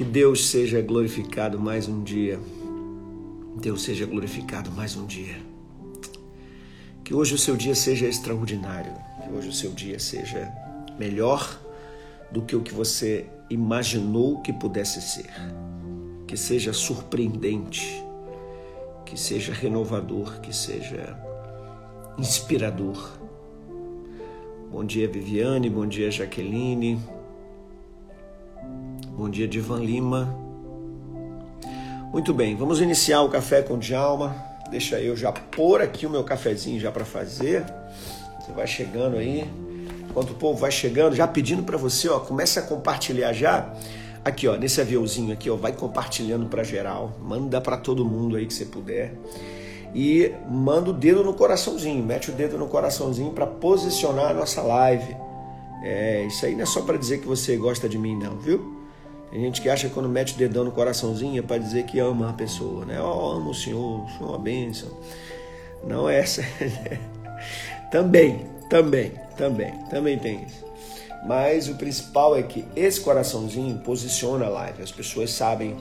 Que Deus seja glorificado mais um dia. Deus seja glorificado mais um dia. Que hoje o seu dia seja extraordinário. Que hoje o seu dia seja melhor do que o que você imaginou que pudesse ser. Que seja surpreendente. Que seja renovador. Que seja inspirador. Bom dia, Viviane. Bom dia, Jaqueline. Bom dia, Divan Lima. Muito bem, vamos iniciar o café com Djalma. Deixa eu já pôr aqui o meu cafezinho já para fazer. Você vai chegando aí. Enquanto o povo vai chegando, já pedindo para você, ó, comece a compartilhar já. Aqui, ó, nesse aviãozinho aqui, ó, vai compartilhando para geral. Manda para todo mundo aí que você puder. E manda o dedo no coraçãozinho, mete o dedo no coraçãozinho para posicionar a nossa live. É, isso aí não é só para dizer que você gosta de mim, não, viu? Tem gente que acha que quando mete o dedão no coraçãozinho é para dizer que ama a pessoa, né? Oh, amo o Senhor, o Senhor é uma bênção. Não é essa. também, também, também, também tem isso. Mas o principal é que esse coraçãozinho posiciona a live. As pessoas sabem,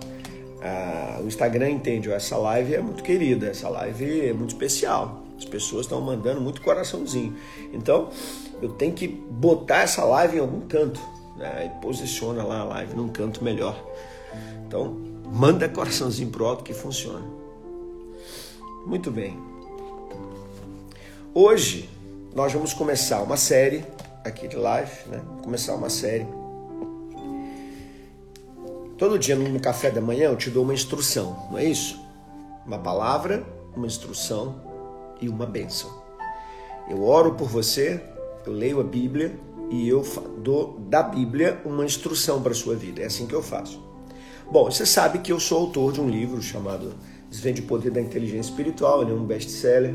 ah, o Instagram entende, essa live é muito querida, essa live é muito especial. As pessoas estão mandando muito coraçãozinho. Então, eu tenho que botar essa live em algum canto né? e posiciona lá a live num canto melhor. Então, manda coraçãozinho pro alto que funciona. Muito bem. Hoje nós vamos começar uma série aqui de live, né? Começar uma série. Todo dia no café da manhã eu te dou uma instrução, não é isso? Uma palavra, uma instrução e uma bênção. Eu oro por você, eu leio a Bíblia e eu dou da Bíblia uma instrução para a sua vida. É assim que eu faço. Bom, você sabe que eu sou autor de um livro chamado Desvende o Poder da Inteligência Espiritual, ele é um best-seller.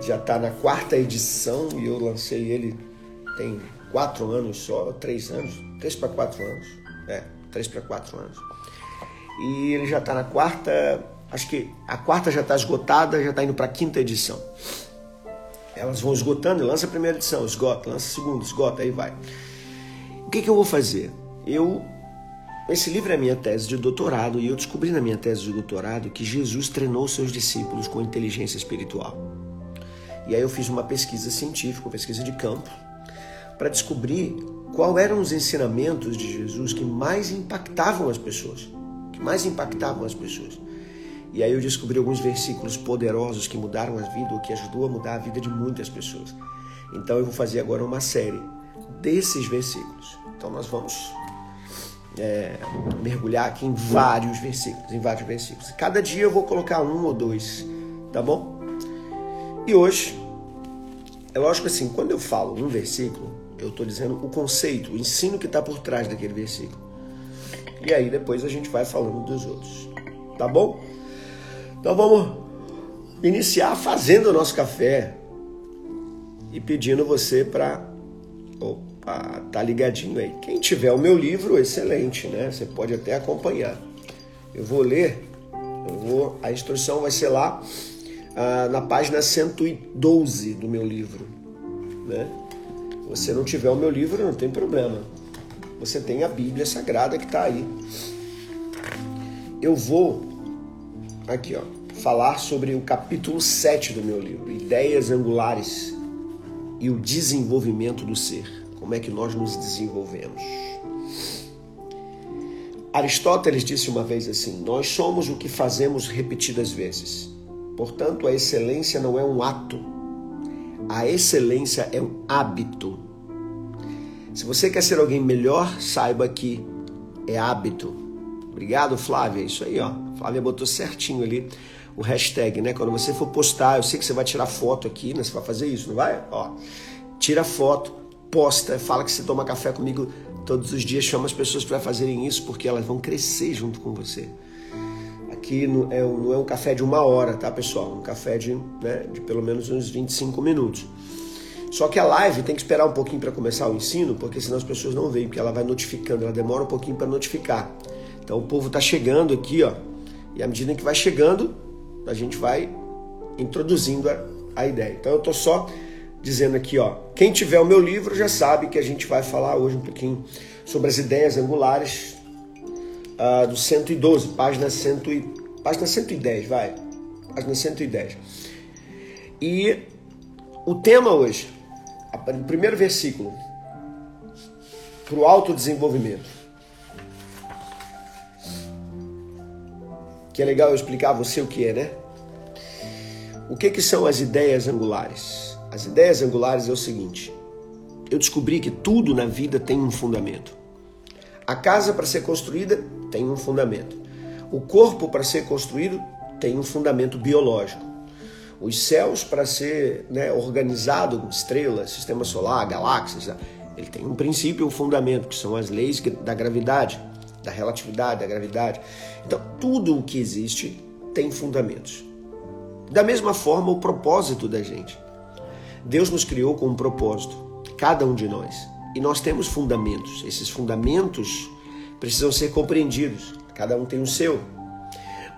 Já está na quarta edição e eu lancei ele tem quatro anos só, três anos, três para quatro anos. É, três para quatro anos. E ele já está na quarta, acho que a quarta já está esgotada, já está indo para a quinta edição elas vão esgotando, lança a primeira edição, esgota, lança a segunda, esgota, aí vai. O que, que eu vou fazer? Eu esse livro é a minha tese de doutorado e eu descobri na minha tese de doutorado que Jesus treinou seus discípulos com inteligência espiritual. E aí eu fiz uma pesquisa científica, uma pesquisa de campo, para descobrir qual eram os ensinamentos de Jesus que mais impactavam as pessoas, que mais impactavam as pessoas. E aí eu descobri alguns versículos poderosos que mudaram a vida, ou que ajudou a mudar a vida de muitas pessoas. Então eu vou fazer agora uma série desses versículos. Então nós vamos é, mergulhar aqui em vários versículos, em vários versículos. Cada dia eu vou colocar um ou dois, tá bom? E hoje, é lógico assim, quando eu falo um versículo, eu estou dizendo o conceito, o ensino que está por trás daquele versículo. E aí depois a gente vai falando dos outros, tá bom? Então vamos iniciar fazendo o nosso café e pedindo você para opa, tá ligadinho aí. Quem tiver o meu livro, excelente, né? Você pode até acompanhar. Eu vou ler, eu vou, a instrução vai ser lá ah, na página 112 do meu livro, né? Se você não tiver o meu livro, não tem problema. Você tem a Bíblia Sagrada que está aí. Eu vou aqui, ó, falar sobre o capítulo 7 do meu livro, Ideias Angulares e o desenvolvimento do ser. Como é que nós nos desenvolvemos? Aristóteles disse uma vez assim: Nós somos o que fazemos repetidas vezes. Portanto, a excelência não é um ato, a excelência é um hábito. Se você quer ser alguém melhor, saiba que é hábito. Obrigado, Flávia. É isso aí, ó. Flávia botou certinho ali o hashtag, né? Quando você for postar, eu sei que você vai tirar foto aqui, né? Você vai fazer isso, não vai? Ó, tira foto, posta, fala que você toma café comigo Todos os dias chama as pessoas para fazerem isso porque elas vão crescer junto com você. Aqui não é, não é um café de uma hora, tá, pessoal? Um café de, né, de pelo menos uns 25 minutos. Só que a live tem que esperar um pouquinho para começar o ensino, porque senão as pessoas não veem, porque ela vai notificando, ela demora um pouquinho para notificar. Então o povo está chegando aqui, ó, e à medida que vai chegando, a gente vai introduzindo a, a ideia. Então eu estou só dizendo aqui, ó, quem tiver o meu livro já sabe que a gente vai falar hoje um pouquinho sobre as ideias angulares uh, do 112, página, 100, página 110, vai, página 110. E o tema hoje, o primeiro versículo, para o autodesenvolvimento. Que é legal eu explicar a você o que é, né? O que, que são as ideias angulares? As ideias angulares é o seguinte: eu descobri que tudo na vida tem um fundamento. A casa para ser construída tem um fundamento. O corpo para ser construído tem um fundamento biológico. Os céus para ser né, organizado, estrelas, sistema solar, galáxias, ele tem um princípio, um fundamento, que são as leis da gravidade, da relatividade, da gravidade. Então, tudo o que existe tem fundamentos. Da mesma forma, o propósito da gente. Deus nos criou com um propósito, cada um de nós. E nós temos fundamentos. Esses fundamentos precisam ser compreendidos. Cada um tem o seu.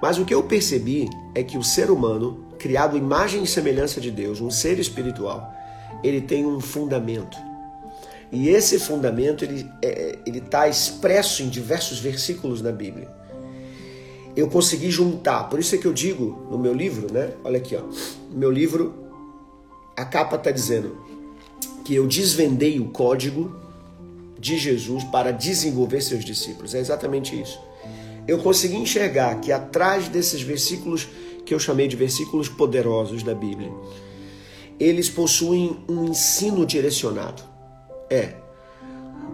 Mas o que eu percebi é que o ser humano, criado imagem e semelhança de Deus, um ser espiritual, ele tem um fundamento. E esse fundamento ele é, ele está expresso em diversos versículos na Bíblia eu consegui juntar. Por isso é que eu digo no meu livro, né? Olha aqui, ó. No meu livro, a capa está dizendo que eu desvendei o código de Jesus para desenvolver seus discípulos. É exatamente isso. Eu consegui enxergar que atrás desses versículos que eu chamei de versículos poderosos da Bíblia, eles possuem um ensino direcionado. É.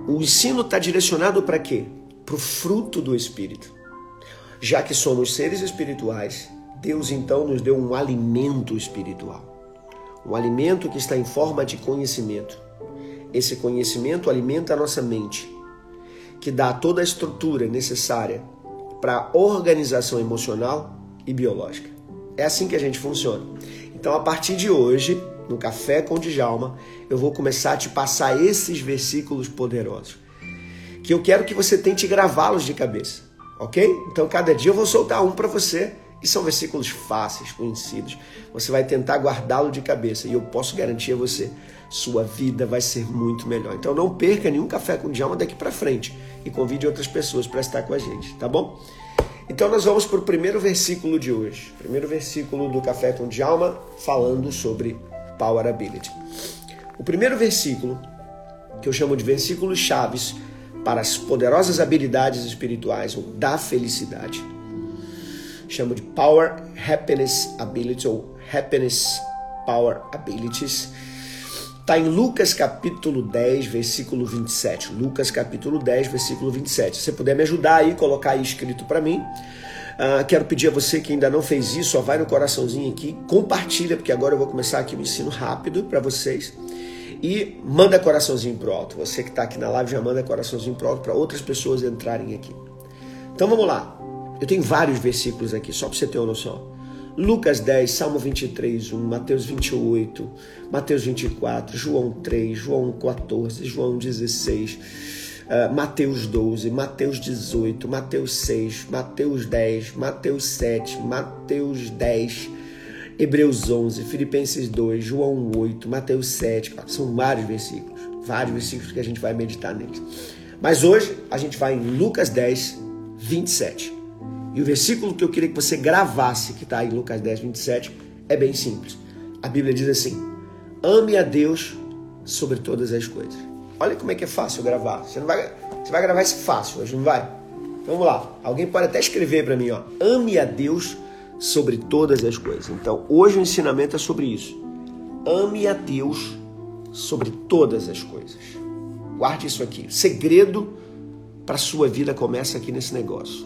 O ensino está direcionado para quê? Para o fruto do Espírito. Já que somos seres espirituais, Deus então nos deu um alimento espiritual. Um alimento que está em forma de conhecimento. Esse conhecimento alimenta a nossa mente, que dá toda a estrutura necessária para a organização emocional e biológica. É assim que a gente funciona. Então, a partir de hoje, no Café com Djalma, eu vou começar a te passar esses versículos poderosos. Que eu quero que você tente gravá-los de cabeça ok? Então cada dia eu vou soltar um para você e são versículos fáceis, conhecidos. Você vai tentar guardá-lo de cabeça e eu posso garantir a você, sua vida vai ser muito melhor. Então não perca nenhum café com Djalma daqui para frente e convide outras pessoas para estar com a gente, tá bom? Então nós vamos para o primeiro versículo de hoje. Primeiro versículo do Café com Djalma falando sobre Power Ability. O primeiro versículo, que eu chamo de versículos chaves, para as poderosas habilidades espirituais ou da felicidade. Chamo de Power Happiness Ability ou Happiness Power Abilities. Está em Lucas capítulo 10, versículo 27. Lucas capítulo 10, versículo 27. Se você puder me ajudar aí, colocar aí escrito para mim. Uh, quero pedir a você que ainda não fez isso, ó, vai no coraçãozinho aqui, compartilha, porque agora eu vou começar aqui o um ensino rápido para vocês. E manda coraçãozinho pro alto. Você que está aqui na live já manda coraçãozinho pro alto para outras pessoas entrarem aqui. Então vamos lá. Eu tenho vários versículos aqui, só para você ter uma noção. Lucas 10, Salmo 23, 1, Mateus 28, Mateus 24, João 3, João 14, João 16, uh, Mateus 12, Mateus 18, Mateus 6, Mateus 10, Mateus 7, Mateus 10, Hebreus 11, Filipenses 2, João 8, Mateus 7, são vários versículos, vários versículos que a gente vai meditar neles. Mas hoje a gente vai em Lucas 10, 27. E o versículo que eu queria que você gravasse, que está em Lucas 10, 27, é bem simples. A Bíblia diz assim: ame a Deus sobre todas as coisas. Olha como é que é fácil gravar. Você não vai, você vai gravar isso fácil, hoje não vai? Então vamos lá. Alguém pode até escrever para mim, ó. Ame a Deus sobre todas as coisas. Então, hoje o ensinamento é sobre isso. Ame a Deus sobre todas as coisas. Guarde isso aqui. O segredo para sua vida começa aqui nesse negócio.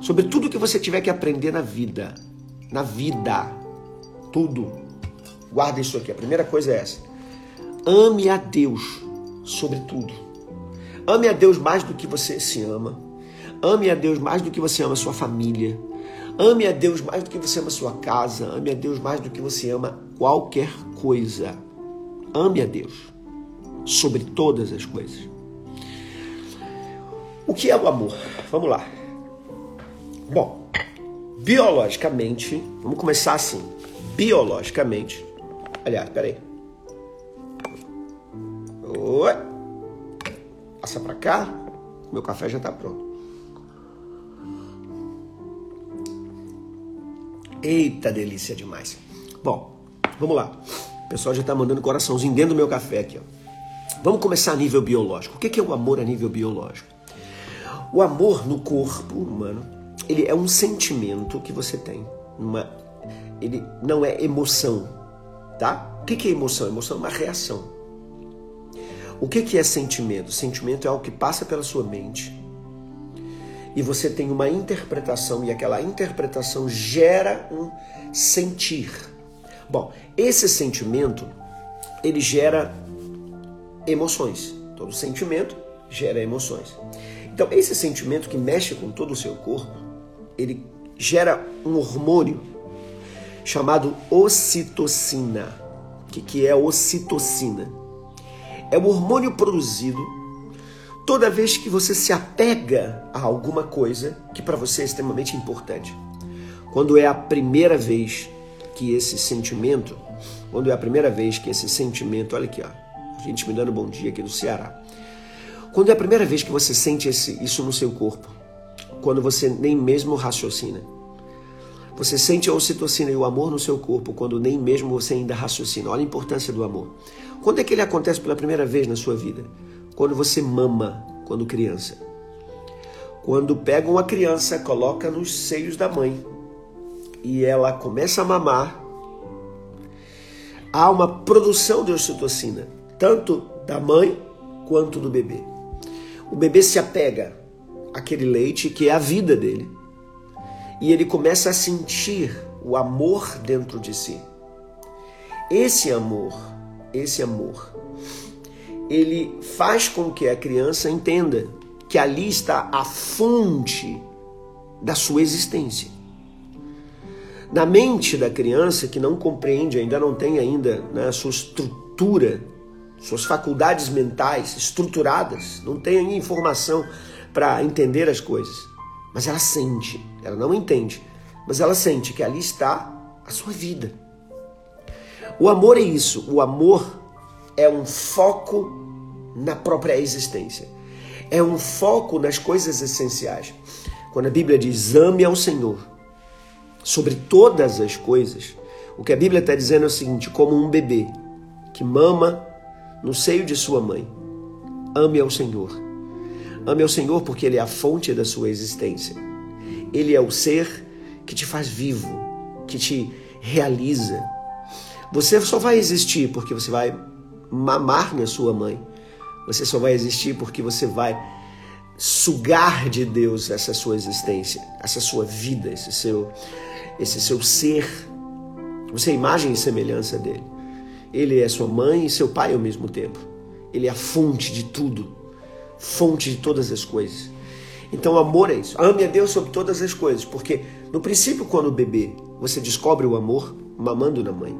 Sobre tudo que você tiver que aprender na vida. Na vida. Tudo. Guarde isso aqui. A primeira coisa é essa. Ame a Deus sobre tudo. Ame a Deus mais do que você se ama. Ame a Deus mais do que você ama sua família. Ame a Deus mais do que você ama sua casa. Ame a Deus mais do que você ama qualquer coisa. Ame a Deus sobre todas as coisas. O que é o amor? Vamos lá. Bom, biologicamente, vamos começar assim. Biologicamente, aliás, peraí. Oi. Passa pra cá. Meu café já tá pronto. Eita, delícia demais. Bom, vamos lá. O pessoal já tá mandando coraçãozinho dentro do meu café aqui, ó. Vamos começar a nível biológico. O que é o amor a nível biológico? O amor no corpo humano, ele é um sentimento que você tem. Uma, ele não é emoção, tá? O que é emoção? Emoção é uma reação. O que é sentimento? Sentimento é algo que passa pela sua mente e você tem uma interpretação e aquela interpretação gera um sentir. Bom, esse sentimento ele gera emoções. Todo sentimento gera emoções. Então, esse sentimento que mexe com todo o seu corpo, ele gera um hormônio chamado ocitocina. O que, que é ocitocina? É o hormônio produzido toda vez que você se apega a alguma coisa que para você é extremamente importante. Quando é a primeira vez que esse sentimento, quando é a primeira vez que esse sentimento, olha aqui, ó, a gente me dando bom dia aqui do Ceará. Quando é a primeira vez que você sente esse, isso no seu corpo, quando você nem mesmo raciocina. Você sente a ocitocina e o amor no seu corpo quando nem mesmo você ainda raciocina. Olha a importância do amor. Quando é que ele acontece pela primeira vez na sua vida? Quando você mama, quando criança. Quando pega uma criança, coloca nos seios da mãe e ela começa a mamar, há uma produção de ocitocina, tanto da mãe quanto do bebê o bebê se apega àquele leite que é a vida dele e ele começa a sentir o amor dentro de si. Esse amor, esse amor, ele faz com que a criança entenda que ali está a fonte da sua existência. Na mente da criança que não compreende, ainda não tem ainda né, a sua estrutura suas faculdades mentais estruturadas, não tem informação para entender as coisas, mas ela sente, ela não entende, mas ela sente que ali está a sua vida. O amor é isso, o amor é um foco na própria existência, é um foco nas coisas essenciais. Quando a Bíblia diz ame ao Senhor sobre todas as coisas, o que a Bíblia está dizendo é o seguinte: como um bebê que mama no seio de sua mãe. Ame ao Senhor. Ame ao Senhor porque Ele é a fonte da sua existência. Ele é o ser que te faz vivo, que te realiza. Você só vai existir porque você vai mamar na sua mãe. Você só vai existir porque você vai sugar de Deus essa sua existência, essa sua vida, esse seu, esse seu ser. Você é imagem e semelhança dele. Ele é sua mãe e seu pai ao mesmo tempo. Ele é a fonte de tudo, fonte de todas as coisas. Então, amor é isso. Ame a Deus sobre todas as coisas, porque no princípio, quando bebê, você descobre o amor mamando na mãe.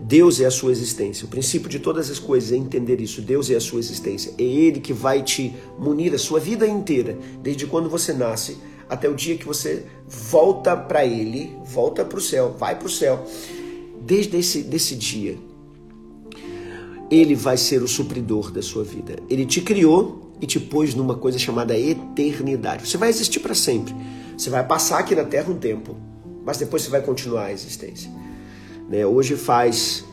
Deus é a sua existência. O princípio de todas as coisas é entender isso. Deus é a sua existência. É Ele que vai te munir a sua vida inteira, desde quando você nasce até o dia que você volta para Ele, volta para o céu, vai para o céu. Desde esse desse dia, ele vai ser o supridor da sua vida. Ele te criou e te pôs numa coisa chamada eternidade. Você vai existir para sempre. Você vai passar aqui na Terra um tempo, mas depois você vai continuar a existência. Né? Hoje faz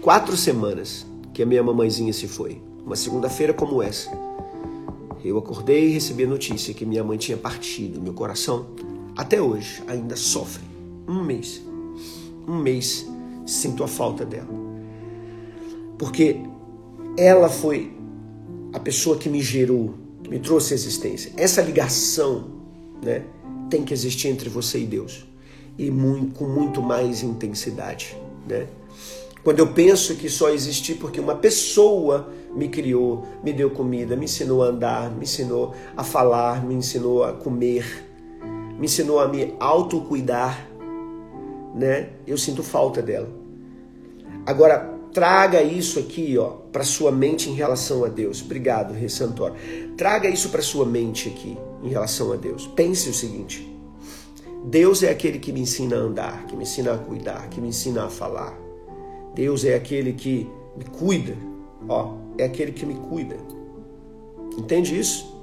quatro semanas que a minha mamãezinha se foi. Uma segunda-feira como essa. Eu acordei e recebi a notícia que minha mãe tinha partido. Meu coração, até hoje, ainda sofre. Um mês. Um mês sinto a falta dela porque ela foi a pessoa que me gerou, que me trouxe a existência. Essa ligação, né, tem que existir entre você e Deus e muito, com muito mais intensidade, né? Quando eu penso que só existi porque uma pessoa me criou, me deu comida, me ensinou a andar, me ensinou a falar, me ensinou a comer, me ensinou a me autocuidar, né? Eu sinto falta dela. Agora, traga isso aqui, ó, para sua mente em relação a Deus. Obrigado, Rei Santor. Traga isso para sua mente aqui em relação a Deus. Pense o seguinte: Deus é aquele que me ensina a andar, que me ensina a cuidar, que me ensina a falar. Deus é aquele que me cuida. Ó, é aquele que me cuida. Entende isso?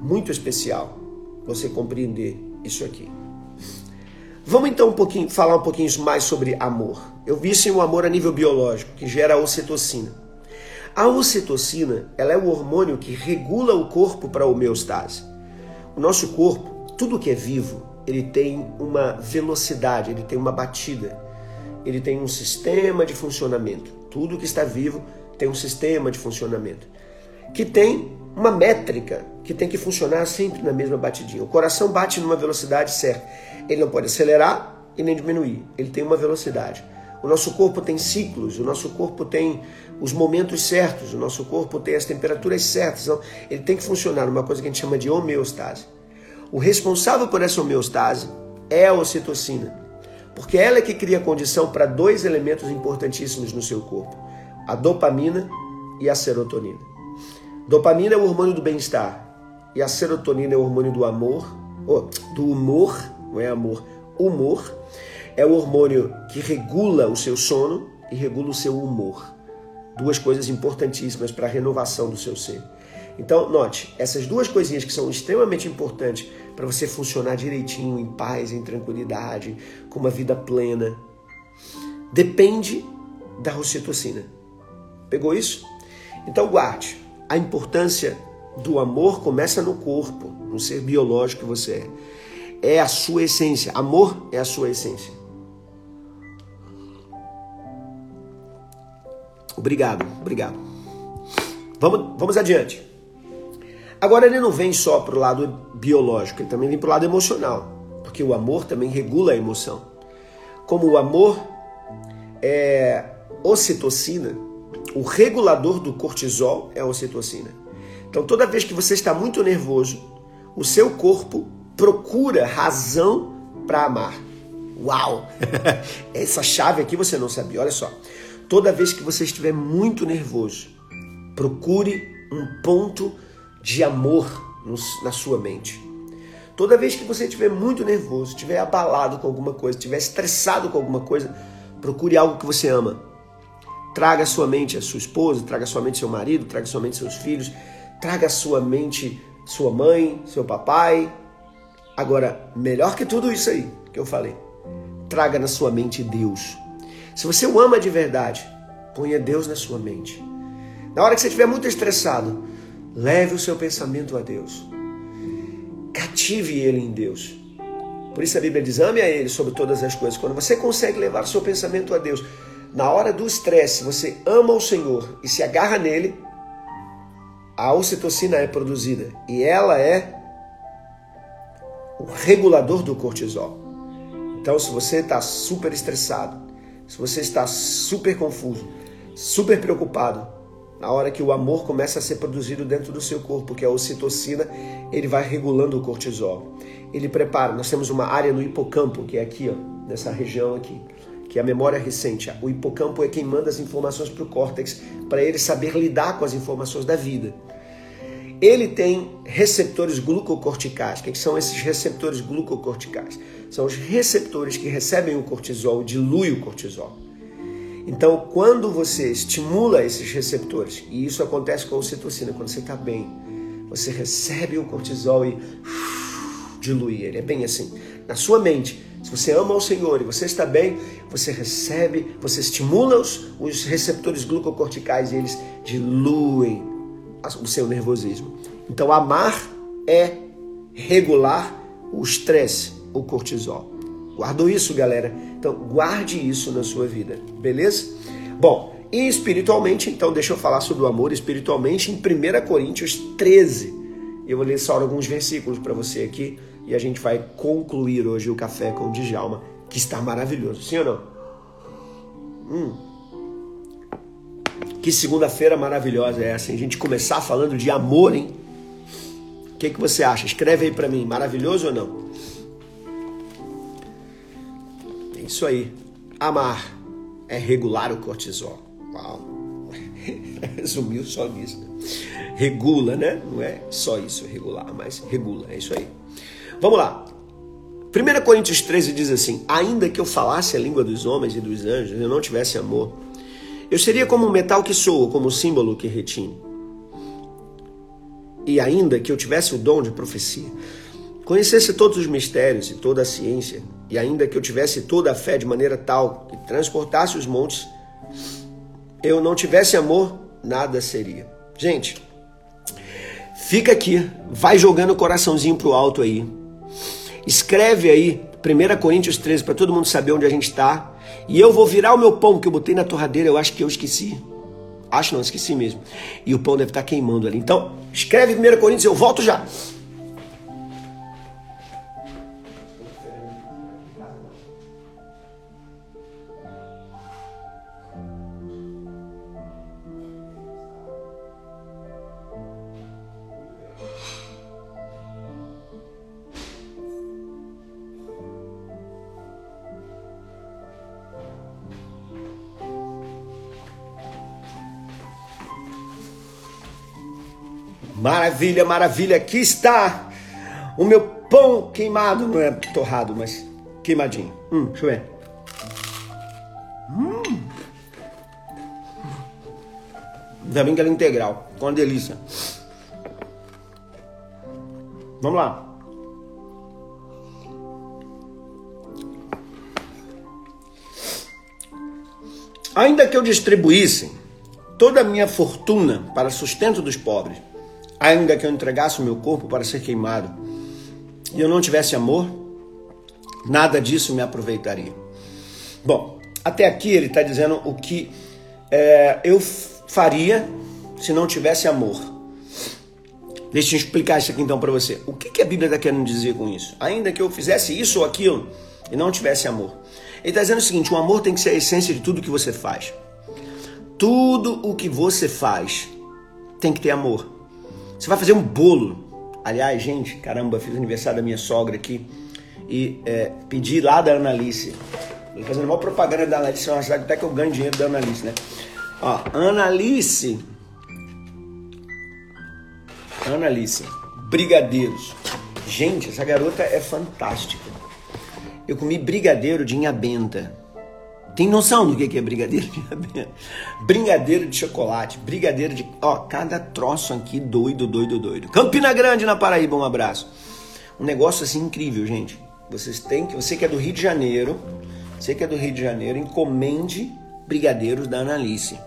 Muito especial você compreender isso aqui. Vamos então um pouquinho falar um pouquinho mais sobre amor. Eu vi sim o amor a nível biológico, que gera a ocitocina. A ocitocina, ela é o hormônio que regula o corpo para a homeostase. O nosso corpo, tudo que é vivo, ele tem uma velocidade, ele tem uma batida, ele tem um sistema de funcionamento. Tudo que está vivo tem um sistema de funcionamento que tem uma métrica que tem que funcionar sempre na mesma batidinha. O coração bate numa velocidade certa. Ele não pode acelerar e nem diminuir. Ele tem uma velocidade. O nosso corpo tem ciclos, o nosso corpo tem os momentos certos, o nosso corpo tem as temperaturas certas. Então, ele tem que funcionar numa coisa que a gente chama de homeostase. O responsável por essa homeostase é a ocitocina, porque ela é que cria condição para dois elementos importantíssimos no seu corpo: a dopamina e a serotonina. Dopamina é o hormônio do bem-estar e a serotonina é o hormônio do amor, oh, do humor, não é amor, humor. É o hormônio que regula o seu sono e regula o seu humor. Duas coisas importantíssimas para a renovação do seu ser. Então, note, essas duas coisinhas que são extremamente importantes para você funcionar direitinho, em paz, em tranquilidade, com uma vida plena, depende da ocitocina. Pegou isso? Então, guarde. A importância do amor começa no corpo, no ser biológico que você é. É a sua essência. Amor é a sua essência. Obrigado, obrigado. Vamos, vamos adiante. Agora ele não vem só para o lado biológico, ele também vem para o lado emocional, porque o amor também regula a emoção. Como o amor é ocitocina, o regulador do cortisol é a ocitocina. Então, toda vez que você está muito nervoso, o seu corpo procura razão para amar. Uau! Essa chave aqui você não sabia. Olha só. Toda vez que você estiver muito nervoso, procure um ponto de amor na sua mente. Toda vez que você estiver muito nervoso, estiver abalado com alguma coisa, estiver estressado com alguma coisa, procure algo que você ama. Traga à sua mente a sua esposa, traga sua mente seu marido, traga sua mente seus filhos, traga sua mente sua mãe, seu papai. Agora, melhor que tudo isso aí que eu falei, traga na sua mente Deus. Se você o ama de verdade, ponha Deus na sua mente. Na hora que você estiver muito estressado, leve o seu pensamento a Deus. Cative ele em Deus. Por isso a Bíblia diz: ame a Ele sobre todas as coisas. Quando você consegue levar o seu pensamento a Deus, na hora do estresse, você ama o Senhor e se agarra nele, a ocitocina é produzida e ela é o regulador do cortisol. Então, se você está super estressado, se você está super confuso, super preocupado, na hora que o amor começa a ser produzido dentro do seu corpo, que é a ocitocina, ele vai regulando o cortisol. Ele prepara, nós temos uma área no hipocampo, que é aqui, ó, nessa região aqui que é a memória recente. O hipocampo é quem manda as informações para o córtex, para ele saber lidar com as informações da vida. Ele tem receptores glucocorticais. O que são esses receptores glucocorticais? São os receptores que recebem o cortisol, diluem o cortisol. Então, quando você estimula esses receptores, e isso acontece com a ocitocina, quando você está bem, você recebe o cortisol e dilui ele. É bem assim. Na sua mente, se você ama o Senhor e você está bem, você recebe, você estimula os, os receptores glucocorticais e eles diluem o seu nervosismo. Então, amar é regular o estresse, o cortisol. Guardou isso, galera? Então, guarde isso na sua vida, beleza? Bom, e espiritualmente, então, deixa eu falar sobre o amor espiritualmente em 1 Coríntios 13. Eu vou ler só alguns versículos para você aqui e a gente vai concluir hoje o café com o Djalma, que está maravilhoso. Sim ou não? Hum. Que segunda-feira maravilhosa é essa, hein? A gente começar falando de amor, hein? O que, que você acha? Escreve aí para mim, maravilhoso ou não? É isso aí. Amar é regular o cortisol. Uau! Resumiu só isso. Regula, né? Não é só isso, regular, mas regula. É isso aí. Vamos lá. 1 Coríntios 13 diz assim: Ainda que eu falasse a língua dos homens e dos anjos eu não tivesse amor, eu seria como um metal que soa, como um símbolo que retine e ainda que eu tivesse o dom de profecia, conhecesse todos os mistérios e toda a ciência, e ainda que eu tivesse toda a fé de maneira tal que transportasse os montes, eu não tivesse amor, nada seria. Gente, fica aqui, vai jogando o coraçãozinho pro alto aí. Escreve aí 1 Coríntios 13 para todo mundo saber onde a gente está. E eu vou virar o meu pão que eu botei na torradeira, eu acho que eu esqueci. Acho não, esqueci mesmo. E o pão deve estar queimando ali. Então, escreve 1 Coríntios, eu volto já. Maravilha, maravilha. Aqui está o meu pão queimado. Não é torrado, mas queimadinho. Hum, deixa eu ver. Hum. Ainda bem que ela é integral. Com uma delícia. Vamos lá. Ainda que eu distribuísse toda a minha fortuna para sustento dos pobres, ainda que eu entregasse o meu corpo para ser queimado, e eu não tivesse amor, nada disso me aproveitaria. Bom, até aqui ele está dizendo o que é, eu faria se não tivesse amor. Deixa eu explicar isso aqui então para você. O que, que a Bíblia está querendo dizer com isso? Ainda que eu fizesse isso ou aquilo e não tivesse amor. Ele está dizendo o seguinte: o amor tem que ser a essência de tudo que você faz. Tudo o que você faz tem que ter amor. Você vai fazer um bolo. Aliás, gente, caramba, fiz aniversário da minha sogra aqui e é, pedi lá da Analice. Fazendo uma propaganda da Analice, é uma cidade até que eu ganho dinheiro da Analice, né? Ó, Analice. Analice. Brigadeiros. Gente, essa garota é fantástica. Eu comi brigadeiro de inhabenta. Tem noção do que é brigadeiro de? Brigadeiro de chocolate, brigadeiro de. Ó, cada troço aqui doido, doido, doido. Campina Grande, na Paraíba, um abraço. Um negócio assim incrível, gente. Vocês têm que. Você que é do Rio de Janeiro, você que é do Rio de Janeiro, encomende brigadeiros da Analice.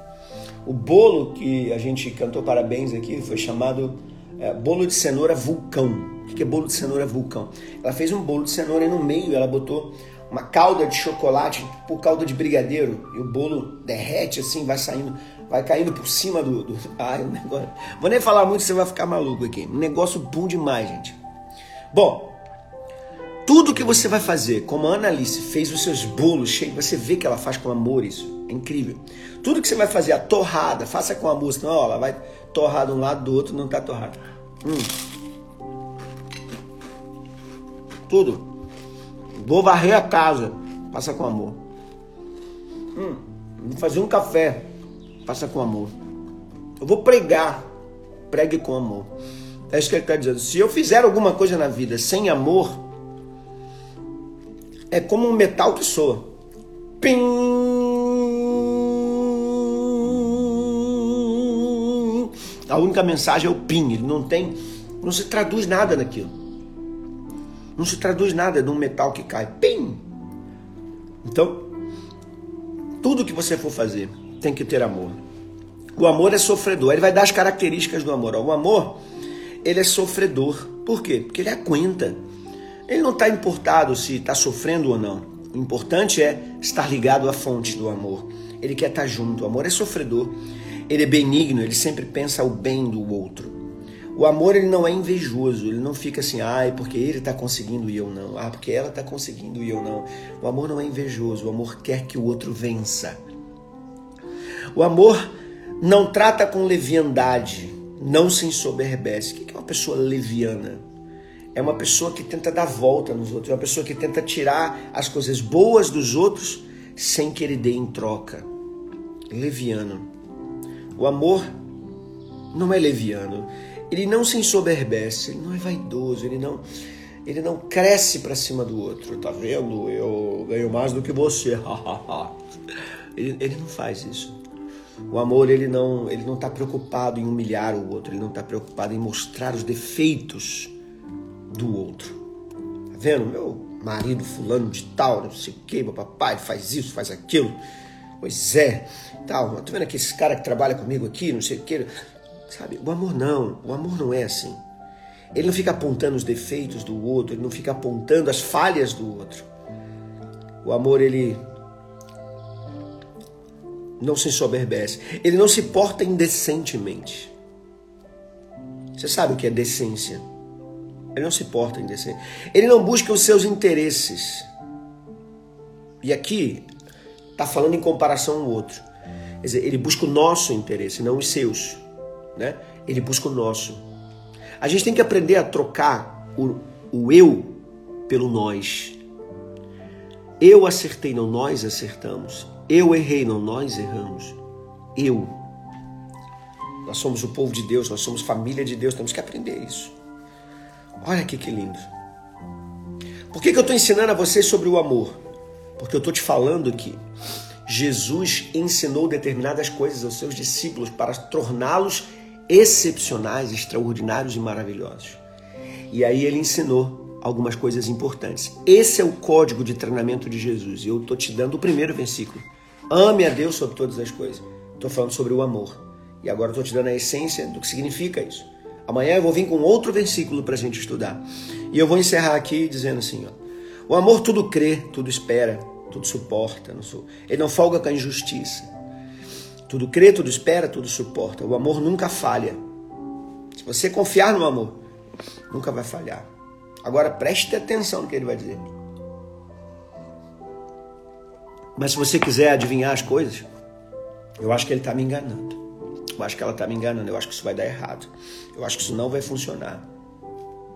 O bolo que a gente cantou parabéns aqui foi chamado é, bolo de cenoura vulcão. O que é bolo de cenoura vulcão? Ela fez um bolo de cenoura e no meio ela botou uma calda de chocolate por calda de brigadeiro e o bolo derrete assim, vai saindo, vai caindo por cima do. do... Ai, um negócio. Vou nem falar muito, você vai ficar maluco aqui. Um negócio bom demais, gente. Bom, tudo que você vai fazer, como a Ana Alice fez os seus bolos cheios, você vê que ela faz com amor isso. É incrível. Tudo que você vai fazer, a torrada, faça com amor, senão ó, ela vai torrar de um lado do outro, não tá torrada. Hum. Tudo. Vou varrer a casa. Passa com amor. Hum, vou fazer um café. Passa com amor. Eu vou pregar. Pregue com amor. É isso que ele está dizendo. Se eu fizer alguma coisa na vida sem amor, é como um metal que soa. Pim! A única mensagem é o pim. Ele não tem, não se traduz nada daquilo. Não se traduz nada de um metal que cai. Pim! Então, tudo que você for fazer tem que ter amor. O amor é sofredor. Ele vai dar as características do amor. O amor, ele é sofredor. Por quê? Porque ele aguenta. Ele não está importado se está sofrendo ou não. O importante é estar ligado à fonte do amor. Ele quer estar tá junto. O amor é sofredor. Ele é benigno. Ele sempre pensa o bem do outro. O amor ele não é invejoso, ele não fica assim, ai, porque ele está conseguindo e eu não, ah, porque ela está conseguindo e eu não. O amor não é invejoso, o amor quer que o outro vença. O amor não trata com leviandade, não se ensoberbece. O que é uma pessoa leviana? É uma pessoa que tenta dar volta nos outros, é uma pessoa que tenta tirar as coisas boas dos outros sem que ele dê em troca. Leviano. O amor não é leviano. Ele não se ensoberbece, ele não é vaidoso, ele não ele não cresce para cima do outro. Tá vendo? Eu ganho mais do que você. ele, ele não faz isso. O amor ele não ele não está preocupado em humilhar o outro. Ele não está preocupado em mostrar os defeitos do outro. Tá vendo? Meu marido fulano de tal, não sei o que, meu papai faz isso, faz aquilo. Pois é, tal. Tá vendo aqui esse cara que trabalha comigo aqui, não sei o que. Sabe? O amor não. O amor não é assim. Ele não fica apontando os defeitos do outro, ele não fica apontando as falhas do outro. O amor, ele não se ensoberbece. Ele não se porta indecentemente. Você sabe o que é decência? Ele não se porta indecente. Ele não busca os seus interesses. E aqui está falando em comparação ao outro. Quer dizer, ele busca o nosso interesse, não os seus. Né? Ele busca o nosso. A gente tem que aprender a trocar o, o eu pelo nós. Eu acertei, não nós acertamos. Eu errei, não nós erramos. Eu. Nós somos o povo de Deus, nós somos família de Deus, temos que aprender isso. Olha aqui que lindo. Por que, que eu estou ensinando a você sobre o amor? Porque eu estou te falando que Jesus ensinou determinadas coisas aos seus discípulos para torná-los excepcionais, extraordinários e maravilhosos. E aí ele ensinou algumas coisas importantes. Esse é o código de treinamento de Jesus. Eu estou te dando o primeiro versículo. Ame a Deus sobre todas as coisas. Estou falando sobre o amor. E agora estou te dando a essência do que significa isso. Amanhã eu vou vir com outro versículo para a gente estudar. E eu vou encerrar aqui dizendo assim: ó, o amor tudo crê, tudo espera, tudo suporta. Não sou, ele não folga com a injustiça. Tudo crê, tudo espera, tudo suporta. O amor nunca falha. Se você confiar no amor, nunca vai falhar. Agora preste atenção no que ele vai dizer. Mas se você quiser adivinhar as coisas, eu acho que ele está me enganando. Eu acho que ela está me enganando. Eu acho que isso vai dar errado. Eu acho que isso não vai funcionar.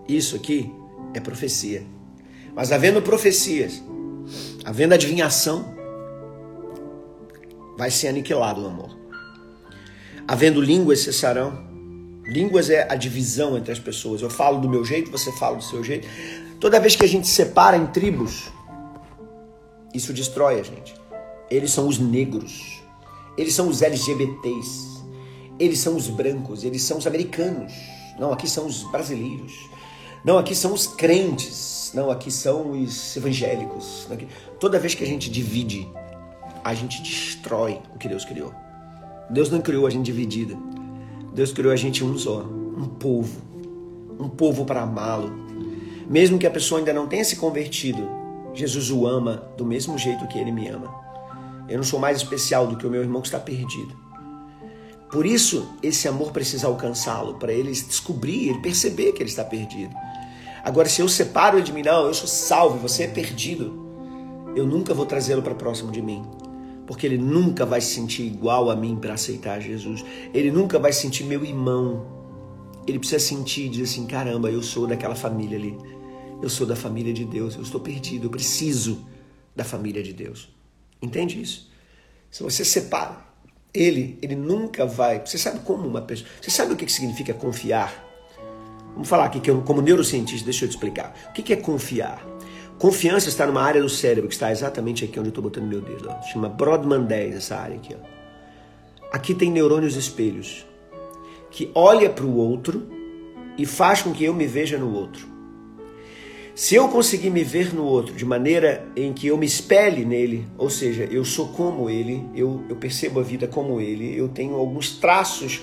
Isso aqui é profecia. Mas havendo profecias, havendo adivinhação, vai ser aniquilado o amor. Havendo línguas cessarão. Línguas é a divisão entre as pessoas. Eu falo do meu jeito, você fala do seu jeito. Toda vez que a gente separa em tribos, isso destrói a gente. Eles são os negros. Eles são os LGBTs. Eles são os brancos, eles são os americanos. Não, aqui são os brasileiros. Não, aqui são os crentes. Não, aqui são os evangélicos. Toda vez que a gente divide, a gente destrói o que Deus criou. Deus não criou a gente dividida. Deus criou a gente um só, um povo. Um povo para amá-lo. Mesmo que a pessoa ainda não tenha se convertido, Jesus o ama do mesmo jeito que ele me ama. Eu não sou mais especial do que o meu irmão que está perdido. Por isso, esse amor precisa alcançá-lo, para ele descobrir, ele perceber que ele está perdido. Agora, se eu separo ele de mim, não, eu sou salvo, você é perdido, eu nunca vou trazê-lo para próximo de mim. Porque ele nunca vai se sentir igual a mim para aceitar Jesus. Ele nunca vai sentir meu irmão. Ele precisa sentir e dizer assim: caramba, eu sou daquela família ali. Eu sou da família de Deus. Eu estou perdido. Eu preciso da família de Deus. Entende isso? Se você separa ele, ele nunca vai. Você sabe como uma pessoa. Você sabe o que significa confiar? Vamos falar aqui que eu, como neurocientista, deixa eu te explicar. O que é confiar? Confiança está numa área do cérebro que está exatamente aqui onde eu estou botando meu dedo. Ó. Chama Brodmann 10, essa área aqui. Ó. Aqui tem neurônios espelhos que olha para o outro e faz com que eu me veja no outro. Se eu conseguir me ver no outro de maneira em que eu me espelhe nele, ou seja, eu sou como ele, eu, eu percebo a vida como ele, eu tenho alguns traços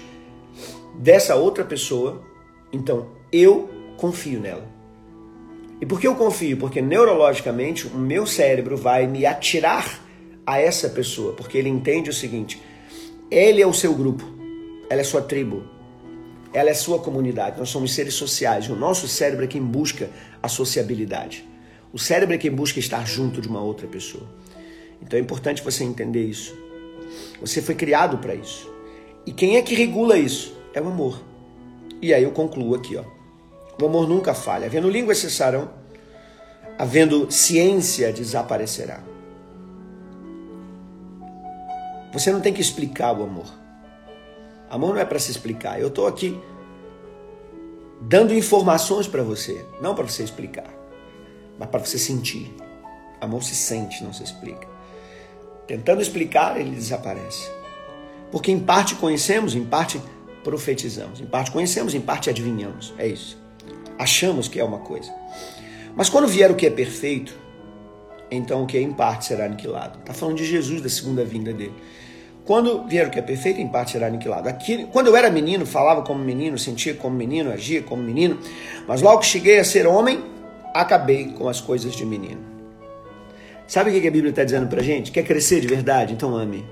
dessa outra pessoa, então eu confio nela. E por que eu confio? Porque neurologicamente o meu cérebro vai me atirar a essa pessoa, porque ele entende o seguinte: ele é o seu grupo, ela é sua tribo, ela é sua comunidade. Nós somos seres sociais. O nosso cérebro é quem busca a sociabilidade. O cérebro é quem busca estar junto de uma outra pessoa. Então é importante você entender isso. Você foi criado para isso. E quem é que regula isso? É o amor. E aí eu concluo aqui, ó. O amor nunca falha. Havendo línguas cessarão, havendo ciência desaparecerá. Você não tem que explicar o amor. Amor não é para se explicar. Eu estou aqui dando informações para você, não para você explicar, mas para você sentir. Amor se sente, não se explica. Tentando explicar, ele desaparece. Porque em parte conhecemos, em parte profetizamos, em parte conhecemos, em parte adivinhamos. É isso. Achamos que é uma coisa. Mas quando vier o que é perfeito, então o que é em parte será aniquilado. Está falando de Jesus, da segunda vinda dele. Quando vier o que é perfeito, em parte será aniquilado. Aqui, quando eu era menino, falava como menino, sentia como menino, agia como menino, mas logo que cheguei a ser homem, acabei com as coisas de menino. Sabe o que a Bíblia está dizendo para gente? Quer crescer de verdade? Então ame.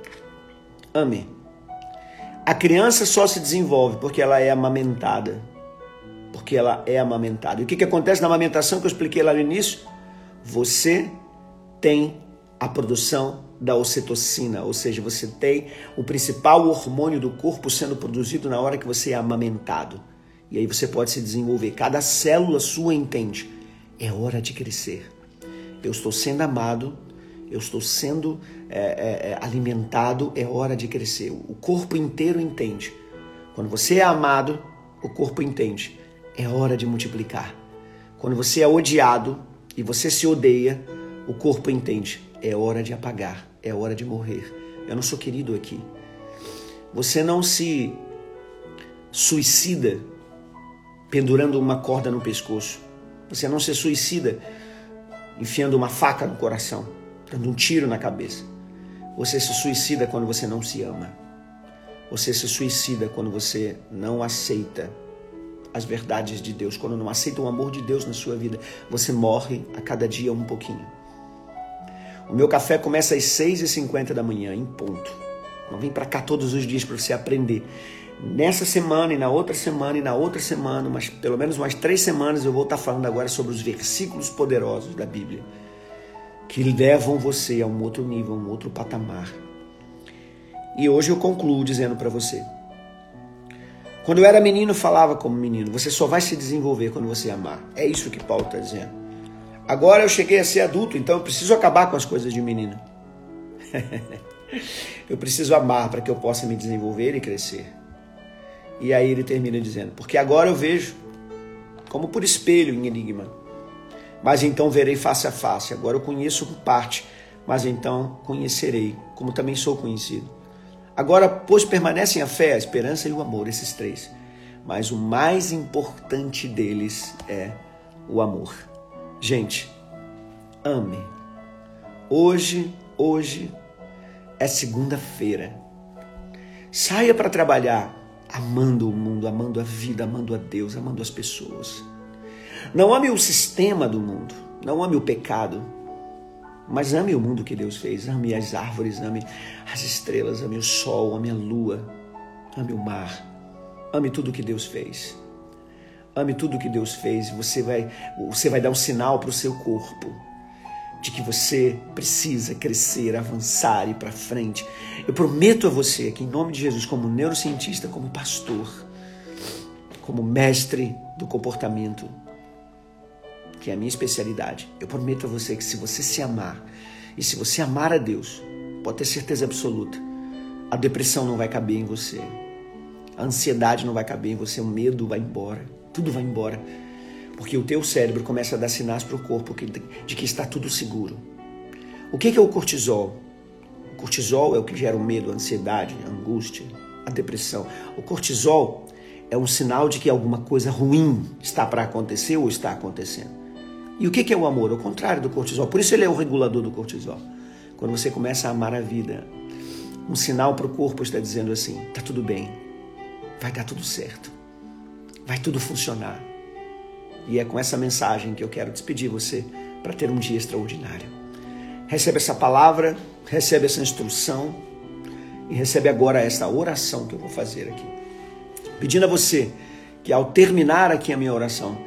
Ame. A criança só se desenvolve porque ela é amamentada. Porque ela é amamentada. E o que, que acontece na amamentação que eu expliquei lá no início? Você tem a produção da ocitocina, ou seja, você tem o principal hormônio do corpo sendo produzido na hora que você é amamentado. E aí você pode se desenvolver. Cada célula sua entende. É hora de crescer. Eu estou sendo amado, eu estou sendo é, é, é alimentado, é hora de crescer. O corpo inteiro entende. Quando você é amado, o corpo entende. É hora de multiplicar. Quando você é odiado e você se odeia, o corpo entende. É hora de apagar é hora de morrer. Eu não sou querido aqui. Você não se suicida pendurando uma corda no pescoço. Você não se suicida enfiando uma faca no coração, dando um tiro na cabeça. Você se suicida quando você não se ama. Você se suicida quando você não aceita as verdades de Deus, quando não aceita o amor de Deus na sua vida. Você morre a cada dia um pouquinho. O meu café começa às 6h50 da manhã, em ponto. Não vem para cá todos os dias para você aprender. Nessa semana e na outra semana e na outra semana, mas pelo menos umas três semanas eu vou estar falando agora sobre os versículos poderosos da Bíblia que levam você a um outro nível, a um outro patamar. E hoje eu concluo dizendo para você: quando eu era menino, falava como menino. Você só vai se desenvolver quando você amar. É isso que Paulo está dizendo. Agora eu cheguei a ser adulto, então eu preciso acabar com as coisas de menino. eu preciso amar para que eu possa me desenvolver e crescer. E aí ele termina dizendo: Porque agora eu vejo como por espelho em enigma, mas então verei face a face. Agora eu conheço por parte, mas então conhecerei, como também sou conhecido. Agora, pois permanecem a fé, a esperança e o amor, esses três. Mas o mais importante deles é o amor. Gente, ame. Hoje, hoje é segunda-feira. Saia para trabalhar amando o mundo, amando a vida, amando a Deus, amando as pessoas. Não ame o sistema do mundo, não ame o pecado, mas ame o mundo que Deus fez. Ame as árvores, ame as estrelas, ame o sol, ame a lua, ame o mar, ame tudo que Deus fez. Ame tudo que Deus fez. Você vai, você vai dar um sinal para o seu corpo de que você precisa crescer, avançar e para frente. Eu prometo a você que, em nome de Jesus, como neurocientista, como pastor, como mestre do comportamento, é a minha especialidade, eu prometo a você que se você se amar e se você amar a Deus, pode ter certeza absoluta, a depressão não vai caber em você, a ansiedade não vai caber em você, o medo vai embora tudo vai embora. Porque o teu cérebro começa a dar sinais para o corpo de que está tudo seguro. O que é o cortisol? O cortisol é o que gera o medo, a ansiedade, a angústia, a depressão. O cortisol é um sinal de que alguma coisa ruim está para acontecer ou está acontecendo. E o que é o amor? O contrário do cortisol. Por isso ele é o regulador do cortisol. Quando você começa a amar a vida, um sinal para o corpo está dizendo assim: está tudo bem, vai dar tudo certo vai tudo funcionar. E é com essa mensagem que eu quero despedir você para ter um dia extraordinário. Recebe essa palavra, recebe essa instrução e recebe agora essa oração que eu vou fazer aqui. Pedindo a você que ao terminar aqui a minha oração,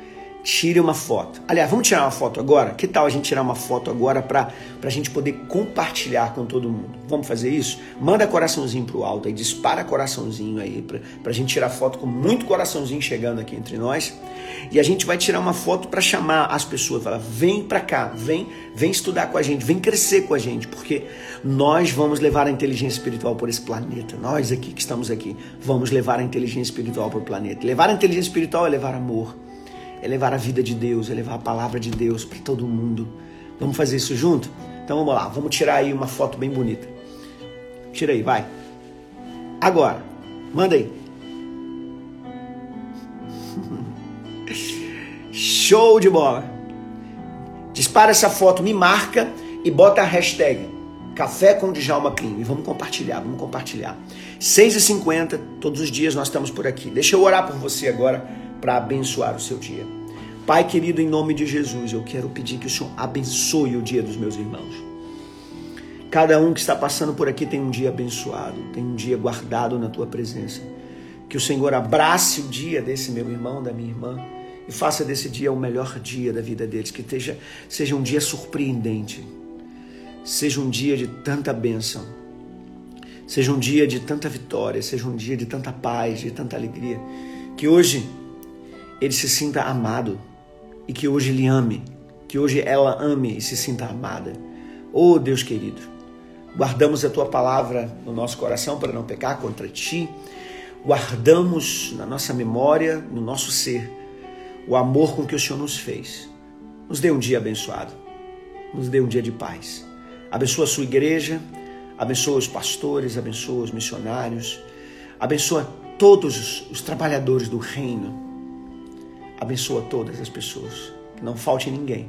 tire uma foto. Aliás, vamos tirar uma foto agora? Que tal a gente tirar uma foto agora para a gente poder compartilhar com todo mundo? Vamos fazer isso? Manda coraçãozinho pro alto aí, dispara coraçãozinho aí para a gente tirar foto com muito coraçãozinho chegando aqui entre nós. E a gente vai tirar uma foto para chamar as pessoas, falar: "Vem para cá, vem, vem estudar com a gente, vem crescer com a gente, porque nós vamos levar a inteligência espiritual por esse planeta. Nós aqui que estamos aqui, vamos levar a inteligência espiritual para o planeta. Levar a inteligência espiritual é levar amor, é levar a vida de Deus, é levar a palavra de Deus para todo mundo. Vamos fazer isso junto? Então vamos lá, vamos tirar aí uma foto bem bonita. Tira aí, vai. Agora, manda aí. Show de bola! Dispara essa foto, me marca e bota a hashtag Café com Djalma Clean e vamos compartilhar, vamos compartilhar. 6h50, todos os dias nós estamos por aqui. Deixa eu orar por você agora para abençoar o seu dia. Pai querido, em nome de Jesus, eu quero pedir que o Senhor abençoe o dia dos meus irmãos. Cada um que está passando por aqui tem um dia abençoado, tem um dia guardado na tua presença. Que o Senhor abrace o dia desse meu irmão, da minha irmã e faça desse dia o melhor dia da vida deles, que seja, seja um dia surpreendente, seja um dia de tanta bênção, seja um dia de tanta vitória, seja um dia de tanta paz, de tanta alegria, que hoje ele se sinta amado e que hoje ele ame, que hoje ela ame e se sinta amada. Oh Deus querido, guardamos a tua palavra no nosso coração para não pecar contra ti, guardamos na nossa memória, no nosso ser o amor com que o Senhor nos fez. Nos dê um dia abençoado. Nos dê um dia de paz. Abençoa a sua igreja, abençoa os pastores, abençoa os missionários, abençoa todos os, trabalhadores do reino. Abençoa todas as pessoas. Que não falte ninguém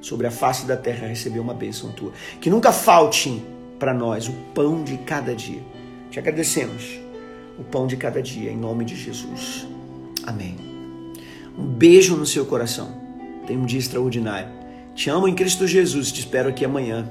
sobre a face da terra receber uma bênção tua. Que nunca falte para nós o pão de cada dia. Te agradecemos o pão de cada dia, em nome de Jesus. Amém. Um beijo no seu coração. Tenha um dia extraordinário. Te amo em Cristo Jesus. Te espero aqui amanhã.